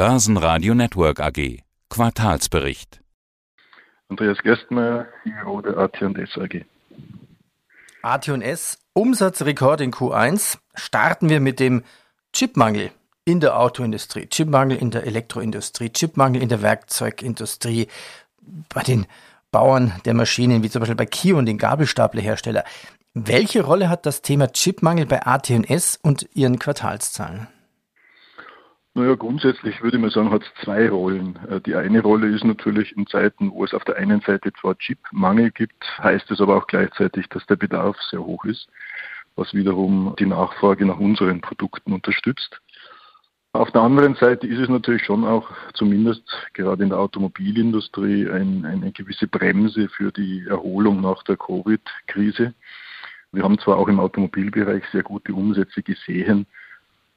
Börsenradio Network AG. Quartalsbericht. Andreas Gerstmeier, CEO der AT&S AG. AT&S, Umsatzrekord in Q1. Starten wir mit dem Chipmangel in der Autoindustrie, Chipmangel in der Elektroindustrie, Chipmangel in der Werkzeugindustrie, bei den Bauern der Maschinen, wie zum Beispiel bei Kio und den Gabelstaplerhersteller. Welche Rolle hat das Thema Chipmangel bei AT&S und ihren Quartalszahlen? Naja, grundsätzlich würde man sagen, hat es zwei Rollen. Äh, die eine Rolle ist natürlich in Zeiten, wo es auf der einen Seite zwar Chipmangel gibt, heißt es aber auch gleichzeitig, dass der Bedarf sehr hoch ist, was wiederum die Nachfrage nach unseren Produkten unterstützt. Auf der anderen Seite ist es natürlich schon auch, zumindest gerade in der Automobilindustrie, ein, eine gewisse Bremse für die Erholung nach der Covid-Krise. Wir haben zwar auch im Automobilbereich sehr gute Umsätze gesehen,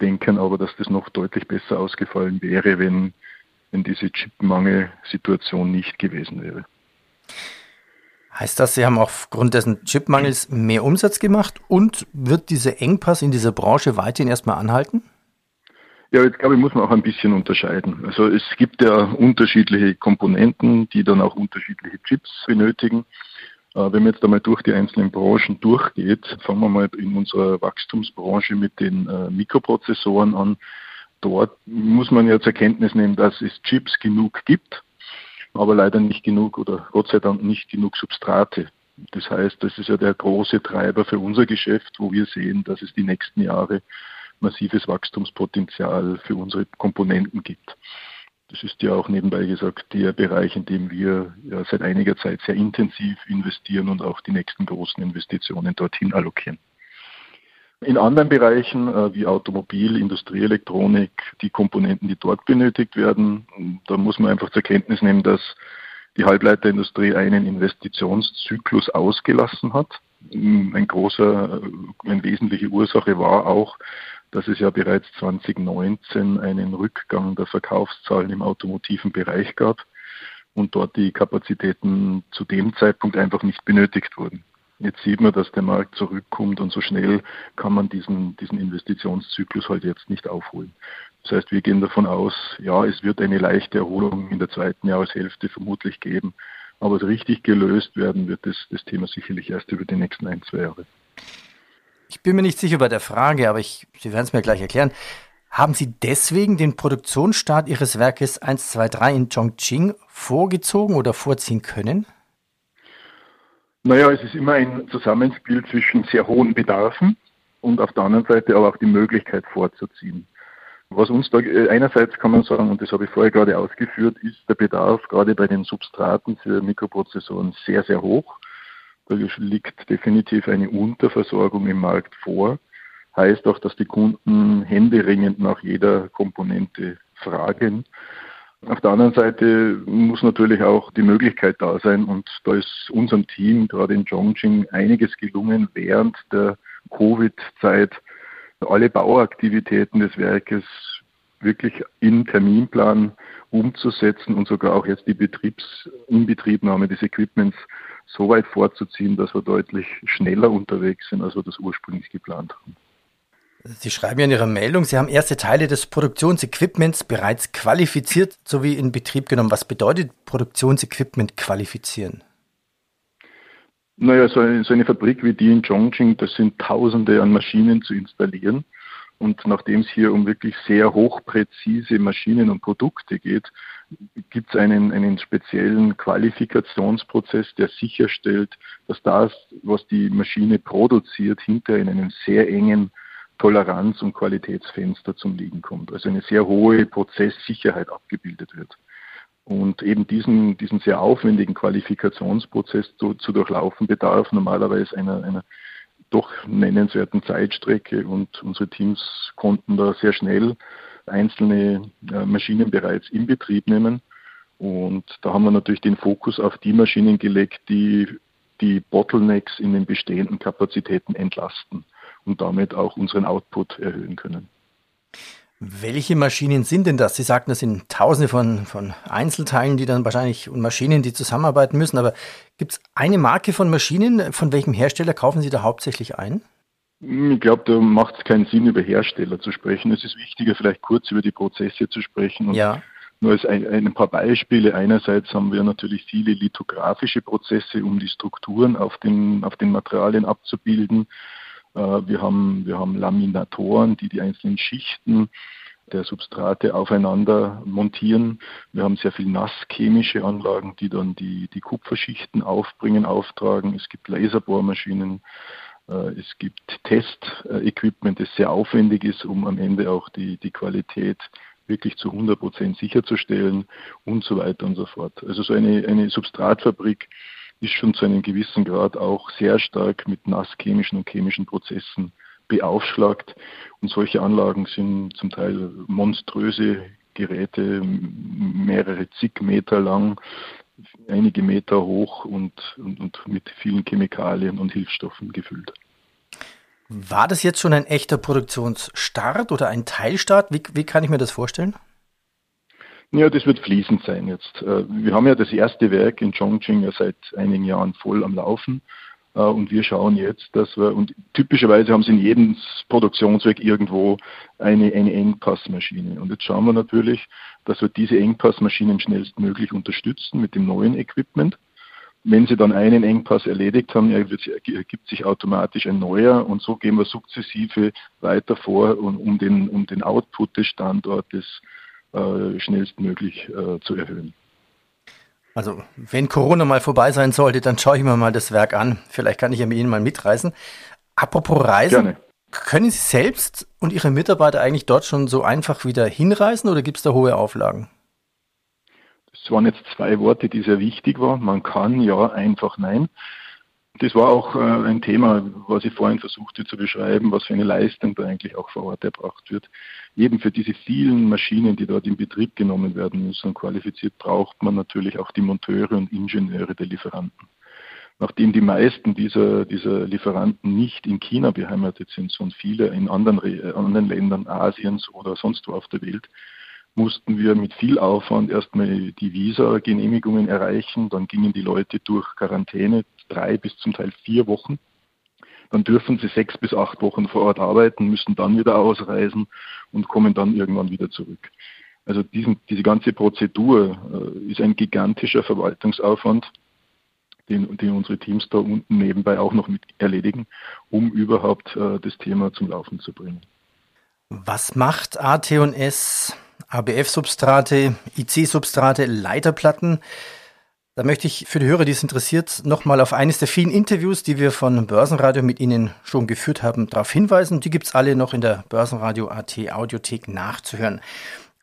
denken aber, dass das noch deutlich besser ausgefallen wäre, wenn, wenn diese Chipmangelsituation nicht gewesen wäre. Heißt das, Sie haben aufgrund dessen Chipmangels mehr Umsatz gemacht und wird dieser Engpass in dieser Branche weiterhin erstmal anhalten? Ja, jetzt glaube ich, muss man auch ein bisschen unterscheiden. Also es gibt ja unterschiedliche Komponenten, die dann auch unterschiedliche Chips benötigen. Äh, wenn man jetzt einmal durch die einzelnen Branchen durchgeht, fangen wir mal in unserer Wachstumsbranche mit den äh, Mikroprozessoren an. Dort muss man ja zur Kenntnis nehmen, dass es Chips genug gibt, aber leider nicht genug oder Gott sei Dank nicht genug Substrate. Das heißt, das ist ja der große Treiber für unser Geschäft, wo wir sehen, dass es die nächsten Jahre massives Wachstumspotenzial für unsere Komponenten gibt. Das ist ja auch nebenbei gesagt der Bereich, in dem wir ja seit einiger Zeit sehr intensiv investieren und auch die nächsten großen Investitionen dorthin allokieren. In anderen Bereichen äh, wie Automobil, Industrieelektronik, die Komponenten, die dort benötigt werden, da muss man einfach zur Kenntnis nehmen, dass die Halbleiterindustrie einen Investitionszyklus ausgelassen hat. Ein großer, äh, eine wesentliche Ursache war auch, dass es ja bereits 2019 einen Rückgang der Verkaufszahlen im automotiven Bereich gab und dort die Kapazitäten zu dem Zeitpunkt einfach nicht benötigt wurden. Jetzt sieht man, dass der Markt zurückkommt und so schnell kann man diesen, diesen Investitionszyklus halt jetzt nicht aufholen. Das heißt, wir gehen davon aus, ja, es wird eine leichte Erholung in der zweiten Jahreshälfte vermutlich geben, aber richtig gelöst werden wird das, das Thema sicherlich erst über die nächsten ein, zwei Jahre. Ich bin mir nicht sicher bei der Frage, aber ich, Sie werden es mir gleich erklären. Haben Sie deswegen den Produktionsstart Ihres Werkes 123 in Chongqing vorgezogen oder vorziehen können? Naja, es ist immer ein Zusammenspiel zwischen sehr hohen Bedarfen und auf der anderen Seite aber auch die Möglichkeit vorzuziehen. Was uns da äh, einerseits kann man sagen, und das habe ich vorher gerade ausgeführt, ist der Bedarf gerade bei den Substraten für Mikroprozessoren sehr, sehr hoch. Da liegt definitiv eine Unterversorgung im Markt vor. Heißt auch, dass die Kunden händeringend nach jeder Komponente fragen. Auf der anderen Seite muss natürlich auch die Möglichkeit da sein und da ist unserem Team gerade in Chongqing einiges gelungen während der Covid-Zeit alle Bauaktivitäten des Werkes wirklich im Terminplan umzusetzen und sogar auch jetzt die Betriebsinbetriebnahme des Equipments so weit vorzuziehen, dass wir deutlich schneller unterwegs sind, als wir das ursprünglich geplant haben. Sie schreiben ja in Ihrer Meldung, Sie haben erste Teile des Produktionsequipments bereits qualifiziert sowie in Betrieb genommen. Was bedeutet Produktionsequipment qualifizieren? Naja, so eine, so eine Fabrik wie die in Chongqing, das sind Tausende an Maschinen zu installieren. Und nachdem es hier um wirklich sehr hochpräzise Maschinen und Produkte geht, gibt es einen, einen speziellen Qualifikationsprozess, der sicherstellt, dass das, was die Maschine produziert, hinter in einem sehr engen Toleranz- und Qualitätsfenster zum Liegen kommt. Also eine sehr hohe Prozesssicherheit abgebildet wird. Und eben diesen, diesen sehr aufwendigen Qualifikationsprozess zu, zu durchlaufen bedarf normalerweise einer, einer doch nennenswerten Zeitstrecke und unsere Teams konnten da sehr schnell einzelne äh, Maschinen bereits in Betrieb nehmen. Und da haben wir natürlich den Fokus auf die Maschinen gelegt, die die Bottlenecks in den bestehenden Kapazitäten entlasten und damit auch unseren Output erhöhen können. Welche Maschinen sind denn das? Sie sagten, das sind Tausende von, von Einzelteilen, die dann wahrscheinlich und Maschinen, die zusammenarbeiten müssen. Aber gibt es eine Marke von Maschinen? Von welchem Hersteller kaufen Sie da hauptsächlich ein? Ich glaube, da macht es keinen Sinn, über Hersteller zu sprechen. Es ist wichtiger, vielleicht kurz über die Prozesse zu sprechen. Und ja. Nur als ein, ein, paar Beispiele. Einerseits haben wir natürlich viele lithografische Prozesse, um die Strukturen auf den, auf den Materialien abzubilden. Äh, wir, haben, wir haben Laminatoren, die die einzelnen Schichten der Substrate aufeinander montieren. Wir haben sehr viel nasschemische Anlagen, die dann die, die Kupferschichten aufbringen, auftragen. Es gibt Laserbohrmaschinen. Äh, es gibt Testequipment, das sehr aufwendig ist, um am Ende auch die, die Qualität wirklich zu 100 Prozent sicherzustellen und so weiter und so fort. Also so eine, eine Substratfabrik ist schon zu einem gewissen Grad auch sehr stark mit nasschemischen und chemischen Prozessen beaufschlagt. Und solche Anlagen sind zum Teil monströse Geräte, mehrere zig Meter lang, einige Meter hoch und, und, und mit vielen Chemikalien und Hilfsstoffen gefüllt. War das jetzt schon ein echter Produktionsstart oder ein Teilstart? Wie, wie kann ich mir das vorstellen? Ja, das wird fließend sein jetzt. Äh, wir haben ja das erste Werk in Chongqing ja seit einigen Jahren voll am Laufen. Äh, und wir schauen jetzt, dass wir, und typischerweise haben sie in jedem Produktionswerk irgendwo eine, eine Engpassmaschine. Und jetzt schauen wir natürlich, dass wir diese Engpassmaschinen schnellstmöglich unterstützen mit dem neuen Equipment. Wenn Sie dann einen Engpass erledigt haben, ergibt sich automatisch ein neuer und so gehen wir sukzessive weiter vor, um den, um den Output des Standortes äh, schnellstmöglich äh, zu erhöhen. Also, wenn Corona mal vorbei sein sollte, dann schaue ich mir mal das Werk an. Vielleicht kann ich ja mit Ihnen mal mitreisen. Apropos Reisen, Gerne. können Sie selbst und Ihre Mitarbeiter eigentlich dort schon so einfach wieder hinreisen oder gibt es da hohe Auflagen? Es waren jetzt zwei Worte, die sehr wichtig waren. Man kann ja, einfach nein. Das war auch äh, ein Thema, was ich vorhin versuchte zu beschreiben, was für eine Leistung da eigentlich auch vor Ort erbracht wird. Eben für diese vielen Maschinen, die dort in Betrieb genommen werden müssen und qualifiziert, braucht man natürlich auch die Monteure und Ingenieure der Lieferanten. Nachdem die meisten dieser, dieser Lieferanten nicht in China beheimatet sind, sondern viele in anderen, äh, anderen Ländern Asiens oder sonst wo auf der Welt, mussten wir mit viel Aufwand erstmal die Visa-Genehmigungen erreichen. Dann gingen die Leute durch Quarantäne, drei bis zum Teil vier Wochen. Dann dürfen sie sechs bis acht Wochen vor Ort arbeiten, müssen dann wieder ausreisen und kommen dann irgendwann wieder zurück. Also diesen, diese ganze Prozedur äh, ist ein gigantischer Verwaltungsaufwand, den, den, unsere Teams da unten nebenbei auch noch mit erledigen, um überhaupt äh, das Thema zum Laufen zu bringen. Was macht AT&S ABF-Substrate, IC-Substrate, Leiterplatten. Da möchte ich für die Hörer, die es interessiert, nochmal auf eines der vielen Interviews, die wir von Börsenradio mit Ihnen schon geführt haben, darauf hinweisen. Die gibt es alle noch in der Börsenradio AT Audiothek nachzuhören.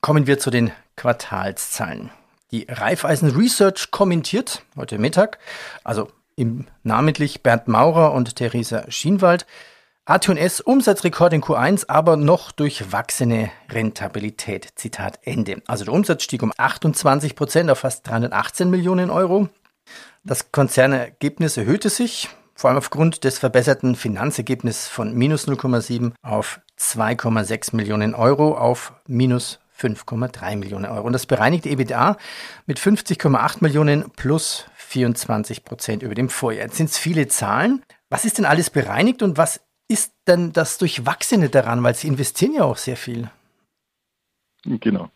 Kommen wir zu den Quartalszahlen. Die Raiffeisen Research kommentiert heute Mittag, also im namentlich Bernd Maurer und Theresa Schienwald, AT&S Umsatzrekord in Q1, aber noch durchwachsene Rentabilität. Zitat Ende. Also der Umsatz stieg um 28 Prozent auf fast 318 Millionen Euro. Das Konzernergebnis erhöhte sich, vor allem aufgrund des verbesserten Finanzergebnisses von minus 0,7 auf 2,6 Millionen Euro auf minus 5,3 Millionen Euro. Und das bereinigte EBITDA mit 50,8 Millionen plus 24 Prozent über dem Vorjahr. Jetzt sind es viele Zahlen. Was ist denn alles bereinigt und was ist denn das Durchwachsene daran? Weil Sie investieren ja auch sehr viel. Genau.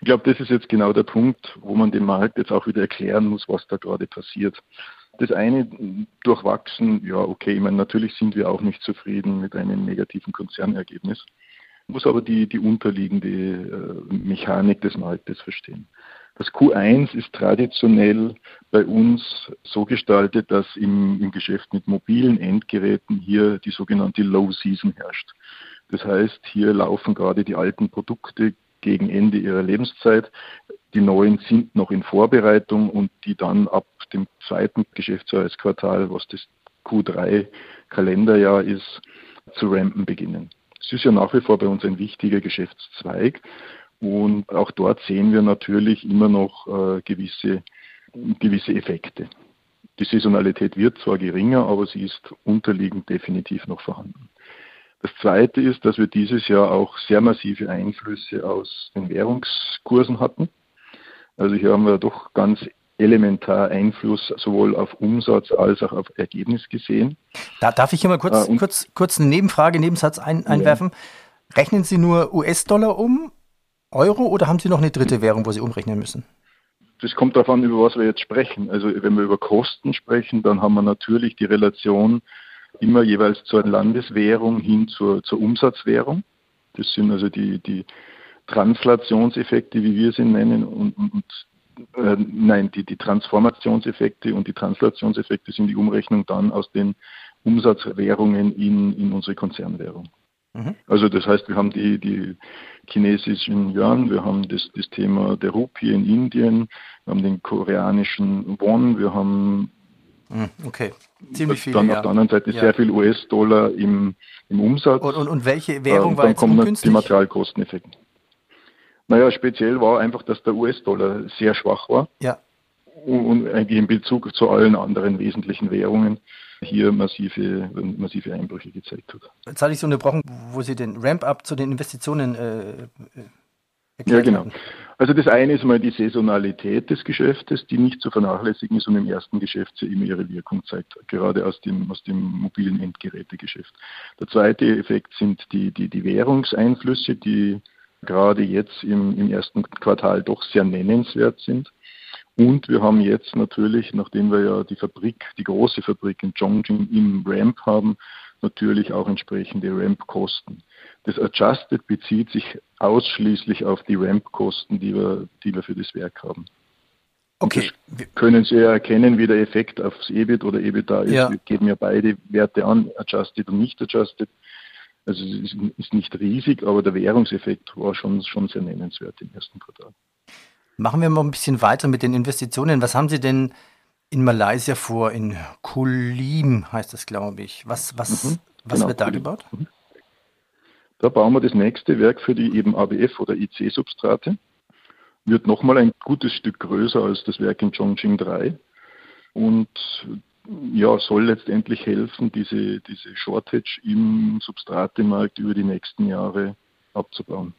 Ich glaube, das ist jetzt genau der Punkt, wo man dem Markt jetzt auch wieder erklären muss, was da gerade passiert. Das eine durchwachsen, ja, okay, ich meine, natürlich sind wir auch nicht zufrieden mit einem negativen Konzernergebnis, muss aber die, die unterliegende äh, Mechanik des Marktes verstehen. Das Q1 ist traditionell bei uns so gestaltet, dass im, im Geschäft mit mobilen Endgeräten hier die sogenannte Low Season herrscht. Das heißt, hier laufen gerade die alten Produkte gegen Ende ihrer Lebenszeit. Die neuen sind noch in Vorbereitung und die dann ab dem zweiten Geschäftsjahresquartal, was das Q3 Kalenderjahr ist, zu rampen beginnen. Es ist ja nach wie vor bei uns ein wichtiger Geschäftszweig und auch dort sehen wir natürlich immer noch äh, gewisse, gewisse Effekte. Die Saisonalität wird zwar geringer, aber sie ist unterliegend definitiv noch vorhanden. Das Zweite ist, dass wir dieses Jahr auch sehr massive Einflüsse aus den Währungskursen hatten. Also hier haben wir doch ganz elementar Einfluss sowohl auf Umsatz als auch auf Ergebnis gesehen. Da darf ich hier mal kurz, äh, kurz, kurz eine Nebenfrage, Nebensatz ein, einwerfen. Ja. Rechnen Sie nur US-Dollar um, Euro oder haben Sie noch eine dritte Währung, wo Sie umrechnen müssen? Das kommt darauf an, über was wir jetzt sprechen. Also wenn wir über Kosten sprechen, dann haben wir natürlich die Relation immer jeweils zur Landeswährung hin zur, zur Umsatzwährung. Das sind also die, die Translationseffekte, wie wir sie nennen, und, und, äh, nein, die, die Transformationseffekte und die Translationseffekte sind die Umrechnung dann aus den Umsatzwährungen in, in unsere Konzernwährung. Mhm. Also das heißt, wir haben die, die chinesischen Yuan, wir haben das, das Thema der Rupie in Indien, wir haben den koreanischen Won, wir haben mhm, okay. Ziemlich viel. Dann ja. auf der anderen Seite ja. sehr viel US-Dollar im, im Umsatz. Und, und, und welche Währung äh, war dann jetzt kommen die Materialkosteneffekte. Naja, speziell war einfach, dass der US-Dollar sehr schwach war. Ja. Und eigentlich in Bezug zu allen anderen wesentlichen Währungen hier massive, massive Einbrüche gezeigt hat. Jetzt hatte ich so unterbrochen, wo Sie den Ramp-up zu den Investitionen äh, äh ja, genau. Also das eine ist mal die Saisonalität des Geschäftes, die nicht zu vernachlässigen ist und im ersten Geschäftsjahr immer ihre Wirkung zeigt, gerade aus dem, aus dem mobilen Endgerätegeschäft. Der zweite Effekt sind die, die, die Währungseinflüsse, die gerade jetzt im, im ersten Quartal doch sehr nennenswert sind. Und wir haben jetzt natürlich, nachdem wir ja die Fabrik, die große Fabrik in Chongqing im Ramp haben, natürlich auch entsprechende Ramp-Kosten. Das Adjusted bezieht sich ausschließlich auf die Ramp-Kosten, die wir, die wir für das Werk haben. Okay. können Sie ja erkennen, wie der Effekt aufs EBIT oder EBITDA ist. Ja. Wir geben ja beide Werte an, Adjusted und nicht Adjusted. Also es ist nicht riesig, aber der Währungseffekt war schon, schon sehr nennenswert im ersten Quartal. Machen wir mal ein bisschen weiter mit den Investitionen. Was haben Sie denn in Malaysia vor? In Kulim heißt das, glaube ich. Was, was, mhm, was genau, wird da Kulim. gebaut? Mhm. Da bauen wir das nächste Werk für die eben ABF oder IC-Substrate. Wird nochmal ein gutes Stück größer als das Werk in Chongqing 3. Und ja, soll letztendlich helfen, diese, diese Shortage im Substratemarkt über die nächsten Jahre abzubauen.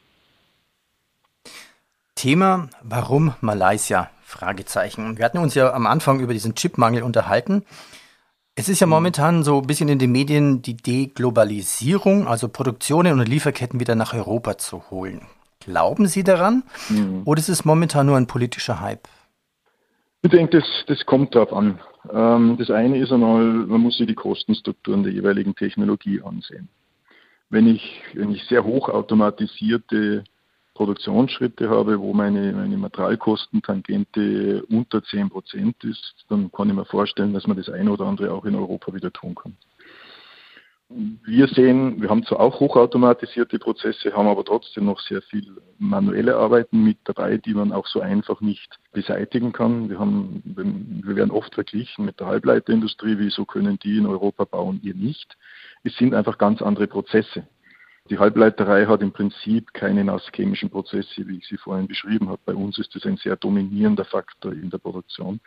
Thema, warum Malaysia? Fragezeichen. Wir hatten uns ja am Anfang über diesen Chipmangel unterhalten. Es ist ja mhm. momentan so ein bisschen in den Medien die Deglobalisierung, also Produktionen und Lieferketten wieder nach Europa zu holen. Glauben Sie daran? Mhm. Oder ist es momentan nur ein politischer Hype? Ich denke, das, das kommt darauf an. Ähm, das eine ist einmal, man muss sich die Kostenstrukturen der jeweiligen Technologie ansehen. Wenn ich, wenn ich sehr hochautomatisierte Produktionsschritte habe, wo meine, meine Materialkostentangente unter 10 Prozent ist, dann kann ich mir vorstellen, dass man das eine oder andere auch in Europa wieder tun kann. Wir sehen, wir haben zwar auch hochautomatisierte Prozesse, haben aber trotzdem noch sehr viel manuelle Arbeiten mit dabei, die man auch so einfach nicht beseitigen kann. Wir, haben, wir werden oft verglichen mit der Halbleiterindustrie, wieso können die in Europa bauen, ihr nicht. Es sind einfach ganz andere Prozesse. Die Halbleiterei hat im Prinzip keine nasschemischen Prozesse, wie ich sie vorhin beschrieben habe. Bei uns ist das ein sehr dominierender Faktor in der Produktion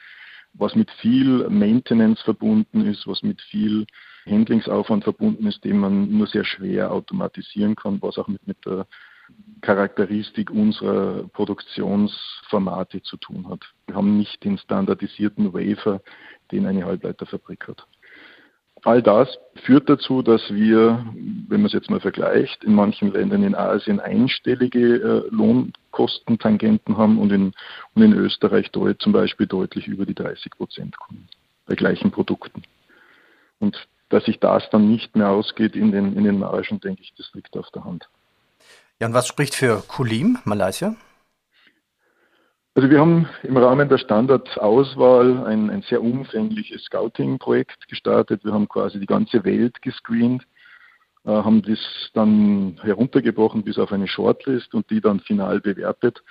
was mit viel Maintenance verbunden ist, was mit viel Handlingsaufwand verbunden ist, den man nur sehr schwer automatisieren kann, was auch mit, mit der Charakteristik unserer Produktionsformate zu tun hat. Wir haben nicht den standardisierten Wafer, den eine Halbleiterfabrik hat. All das führt dazu, dass wir, wenn man es jetzt mal vergleicht, in manchen Ländern in Asien einstellige äh, Lohnkostentangenten haben und in, und in Österreich dort zum Beispiel deutlich über die 30 Prozent kommen bei gleichen Produkten. Und dass sich das dann nicht mehr ausgeht in den, in den Margen, denke ich, das liegt auf der Hand. Ja, und was spricht für Kulim, Malaysia? Also wir haben im Rahmen der Standardauswahl ein, ein sehr umfängliches Scouting-Projekt gestartet. Wir haben quasi die ganze Welt gescreent, äh, haben das dann heruntergebrochen bis auf eine Shortlist und die dann final bewertet.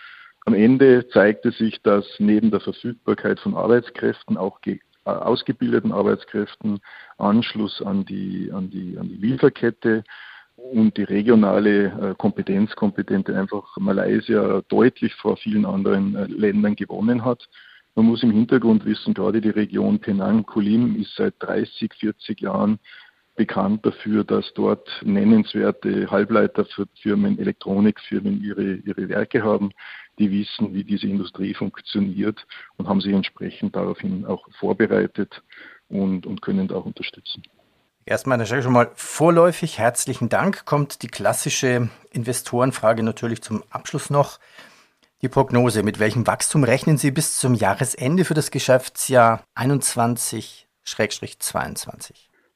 Am Ende zeigte sich, dass neben der Verfügbarkeit von Arbeitskräften auch äh, ausgebildeten Arbeitskräften Anschluss an die, an die, an die Lieferkette und die regionale äh, Kompetenzkompetente einfach Malaysia deutlich vor vielen anderen äh, Ländern gewonnen hat. Man muss im Hintergrund wissen, gerade die Region Penang, Kulim ist seit 30, 40 Jahren bekannt dafür, dass dort nennenswerte Halbleiterfirmen, Elektronikfirmen ihre, ihre Werke haben. die wissen, wie diese Industrie funktioniert und haben sich entsprechend daraufhin auch vorbereitet und, und können da auch unterstützen. Erstmal, dann sage ich schon mal vorläufig herzlichen Dank. Kommt die klassische Investorenfrage natürlich zum Abschluss noch. Die Prognose, mit welchem Wachstum rechnen Sie bis zum Jahresende für das Geschäftsjahr 21-22?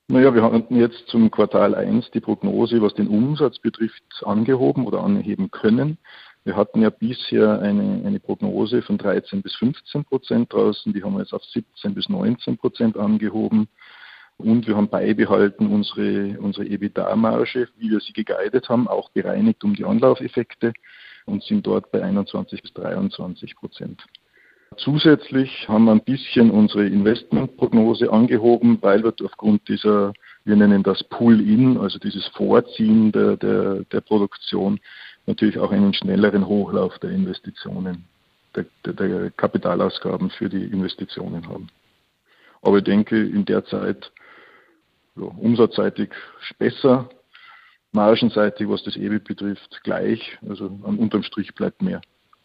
Naja, wir hatten jetzt zum Quartal 1 die Prognose, was den Umsatz betrifft, angehoben oder anheben können. Wir hatten ja bisher eine, eine Prognose von 13 bis 15 Prozent draußen, die haben wir jetzt auf 17 bis 19 Prozent angehoben. Und wir haben beibehalten unsere, unsere EBITDA-Marge, wie wir sie geguidet haben, auch bereinigt um die Anlaufeffekte und sind dort bei 21 bis 23 Prozent. Zusätzlich haben wir ein bisschen unsere Investmentprognose angehoben, weil wir aufgrund dieser, wir nennen das Pull-in, also dieses Vorziehen der, der, der Produktion, natürlich auch einen schnelleren Hochlauf der Investitionen, der, der, der Kapitalausgaben für die Investitionen haben. Aber ich denke, in der Zeit ja, umsatzseitig besser, margenseitig, was das EBIT betrifft, gleich. Also unterm Strich bleibt mehr.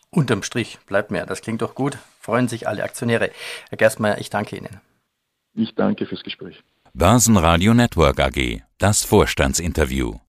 Unterm Strich bleibt mehr. Das klingt doch gut. Freuen sich alle Aktionäre. Herr Gerstmeier, ich danke Ihnen. Ich danke fürs Gespräch. Börsenradio Network AG. Das Vorstandsinterview.